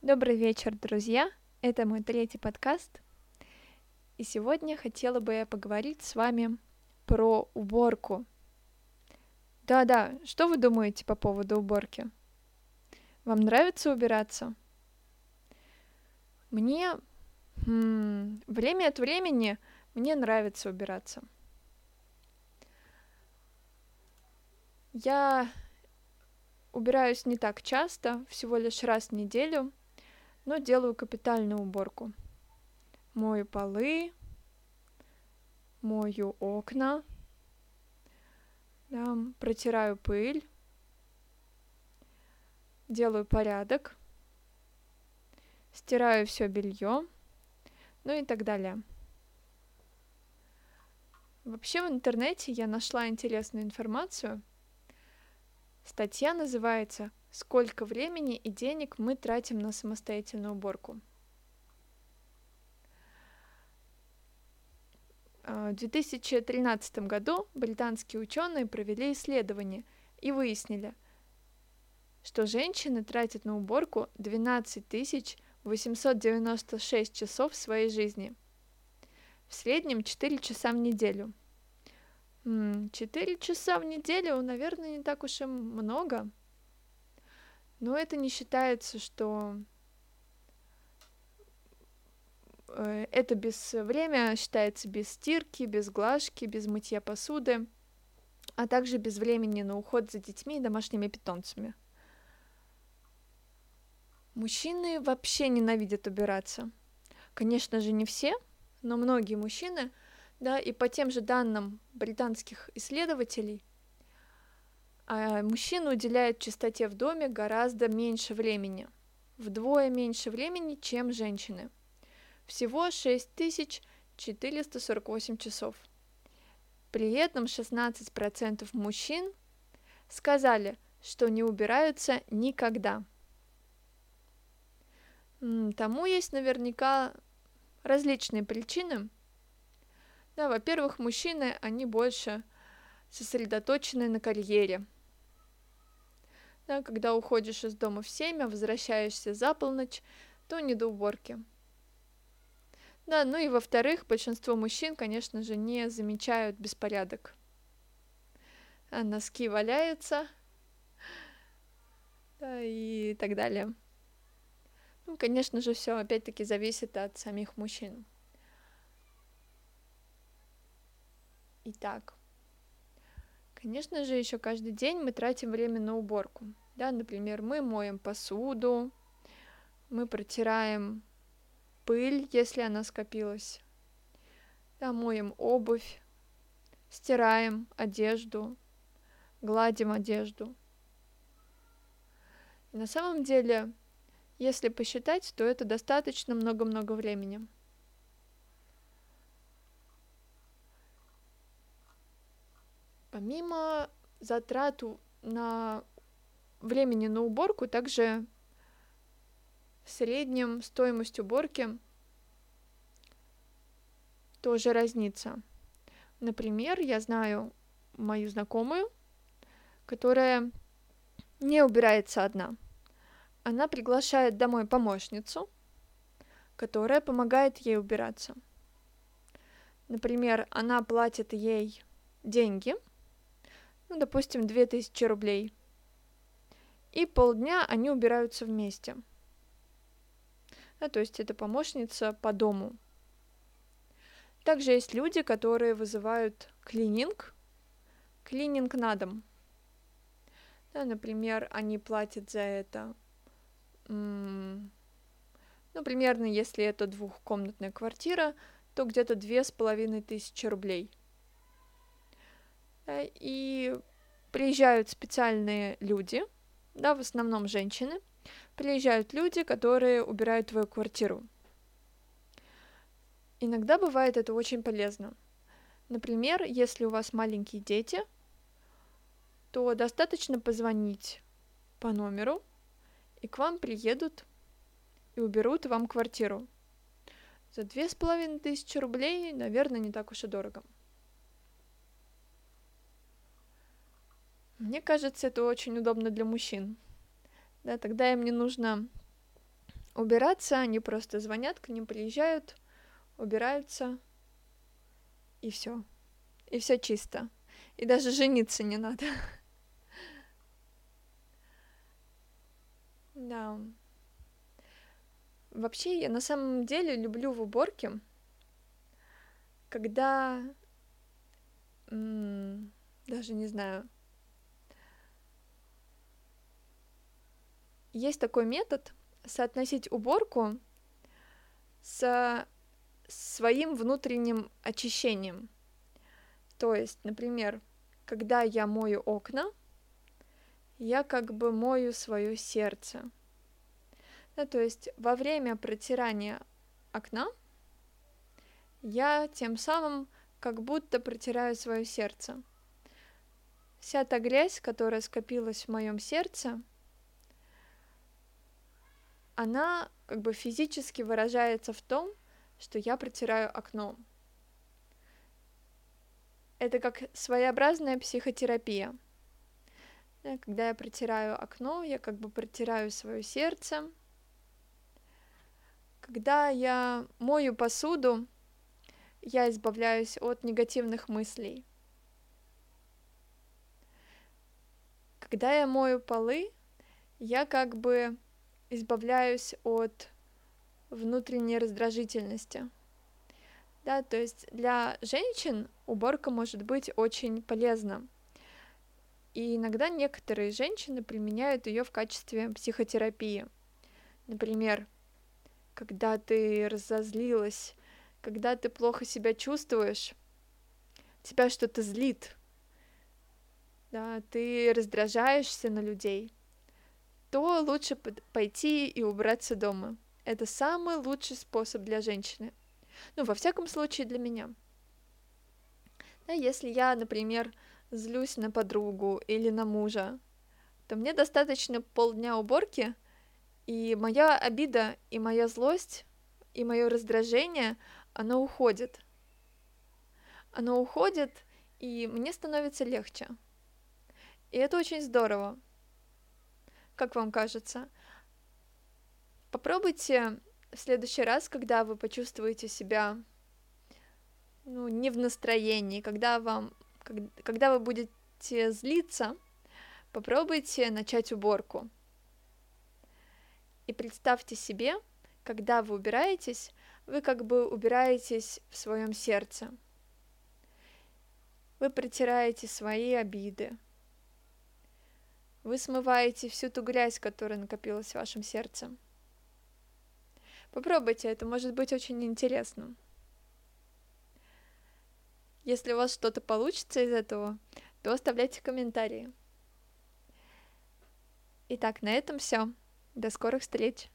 Добрый вечер, друзья! Это мой третий подкаст. И сегодня хотела бы я поговорить с вами про уборку. Да-да, что вы думаете по поводу уборки? Вам нравится убираться? Мне м- время от времени мне нравится убираться. Я убираюсь не так часто, всего лишь раз в неделю, но делаю капитальную уборку. Мою полы, мою окна, да, протираю пыль, делаю порядок, стираю все белье, ну и так далее. Вообще в интернете я нашла интересную информацию. Статья называется сколько времени и денег мы тратим на самостоятельную уборку. А, в 2013 году британские ученые провели исследование и выяснили, что женщины тратят на уборку 12 896 часов своей жизни. В среднем 4 часа в неделю. 4 часа в неделю, наверное, не так уж и много. Но это не считается, что э, это без время считается без стирки, без глажки, без мытья посуды, а также без времени на уход за детьми и домашними питомцами. Мужчины вообще ненавидят убираться. Конечно же, не все, но многие мужчины, да, и по тем же данным британских исследователей, а мужчина уделяет чистоте в доме гораздо меньше времени, вдвое меньше времени, чем женщины. Всего 6448 часов. При этом 16% мужчин сказали, что не убираются никогда. Тому есть наверняка различные причины. Да, во-первых, мужчины, они больше сосредоточены на карьере – да, когда уходишь из дома в 7, а возвращаешься за полночь, то не до уборки. Да, ну и во-вторых, большинство мужчин, конечно же, не замечают беспорядок. А носки валяются, да, и так далее. Ну, конечно же, все опять-таки зависит от самих мужчин. Итак, Конечно же, еще каждый день мы тратим время на уборку. Да, например, мы моем посуду, мы протираем пыль, если она скопилась, да, моем обувь, стираем одежду, гладим одежду. И на самом деле, если посчитать, то это достаточно много-много времени. Помимо затрат на времени на уборку, также в среднем стоимость уборки тоже разнится. Например, я знаю мою знакомую, которая не убирается одна. Она приглашает домой помощницу, которая помогает ей убираться. Например, она платит ей деньги – ну, допустим, 2000 рублей. И полдня они убираются вместе. Да, то есть это помощница по дому. Также есть люди, которые вызывают клининг, клининг на дом. Да, например, они платят за это, ну, примерно, если это двухкомнатная квартира, то где-то две с половиной тысячи рублей – и приезжают специальные люди, да, в основном женщины, приезжают люди, которые убирают твою квартиру. Иногда бывает это очень полезно. Например, если у вас маленькие дети, то достаточно позвонить по номеру, и к вам приедут и уберут вам квартиру. За две с половиной тысячи рублей, наверное, не так уж и дорого. Мне кажется, это очень удобно для мужчин. Да, тогда им не нужно убираться, они просто звонят, к ним приезжают, убираются, и все. И все чисто. И даже жениться не надо. Да. Вообще, я на самом деле люблю в уборке, когда даже не знаю. Есть такой метод соотносить уборку с своим внутренним очищением. То есть, например, когда я мою окна, я как бы мою свое сердце. Да, то есть во время протирания окна я тем самым как будто протираю свое сердце. Вся та грязь, которая скопилась в моем сердце, она как бы физически выражается в том, что я протираю окно. Это как своеобразная психотерапия. Когда я протираю окно, я как бы протираю свое сердце. Когда я мою посуду, я избавляюсь от негативных мыслей. Когда я мою полы, я как бы избавляюсь от внутренней раздражительности. Да, то есть для женщин уборка может быть очень полезна. И иногда некоторые женщины применяют ее в качестве психотерапии. Например, когда ты разозлилась, когда ты плохо себя чувствуешь, тебя что-то злит, да, ты раздражаешься на людей, то лучше пойти и убраться дома. Это самый лучший способ для женщины. Ну, во всяком случае, для меня. Да, если я, например, злюсь на подругу или на мужа, то мне достаточно полдня уборки, и моя обида, и моя злость, и мое раздражение, оно уходит. Оно уходит, и мне становится легче. И это очень здорово. Как вам кажется? Попробуйте в следующий раз, когда вы почувствуете себя ну, не в настроении, когда вам, когда вы будете злиться, попробуйте начать уборку. И представьте себе, когда вы убираетесь, вы как бы убираетесь в своем сердце. Вы протираете свои обиды, вы смываете всю ту грязь, которая накопилась в вашем сердце. Попробуйте, это может быть очень интересно. Если у вас что-то получится из этого, то оставляйте комментарии. Итак, на этом все. До скорых встреч!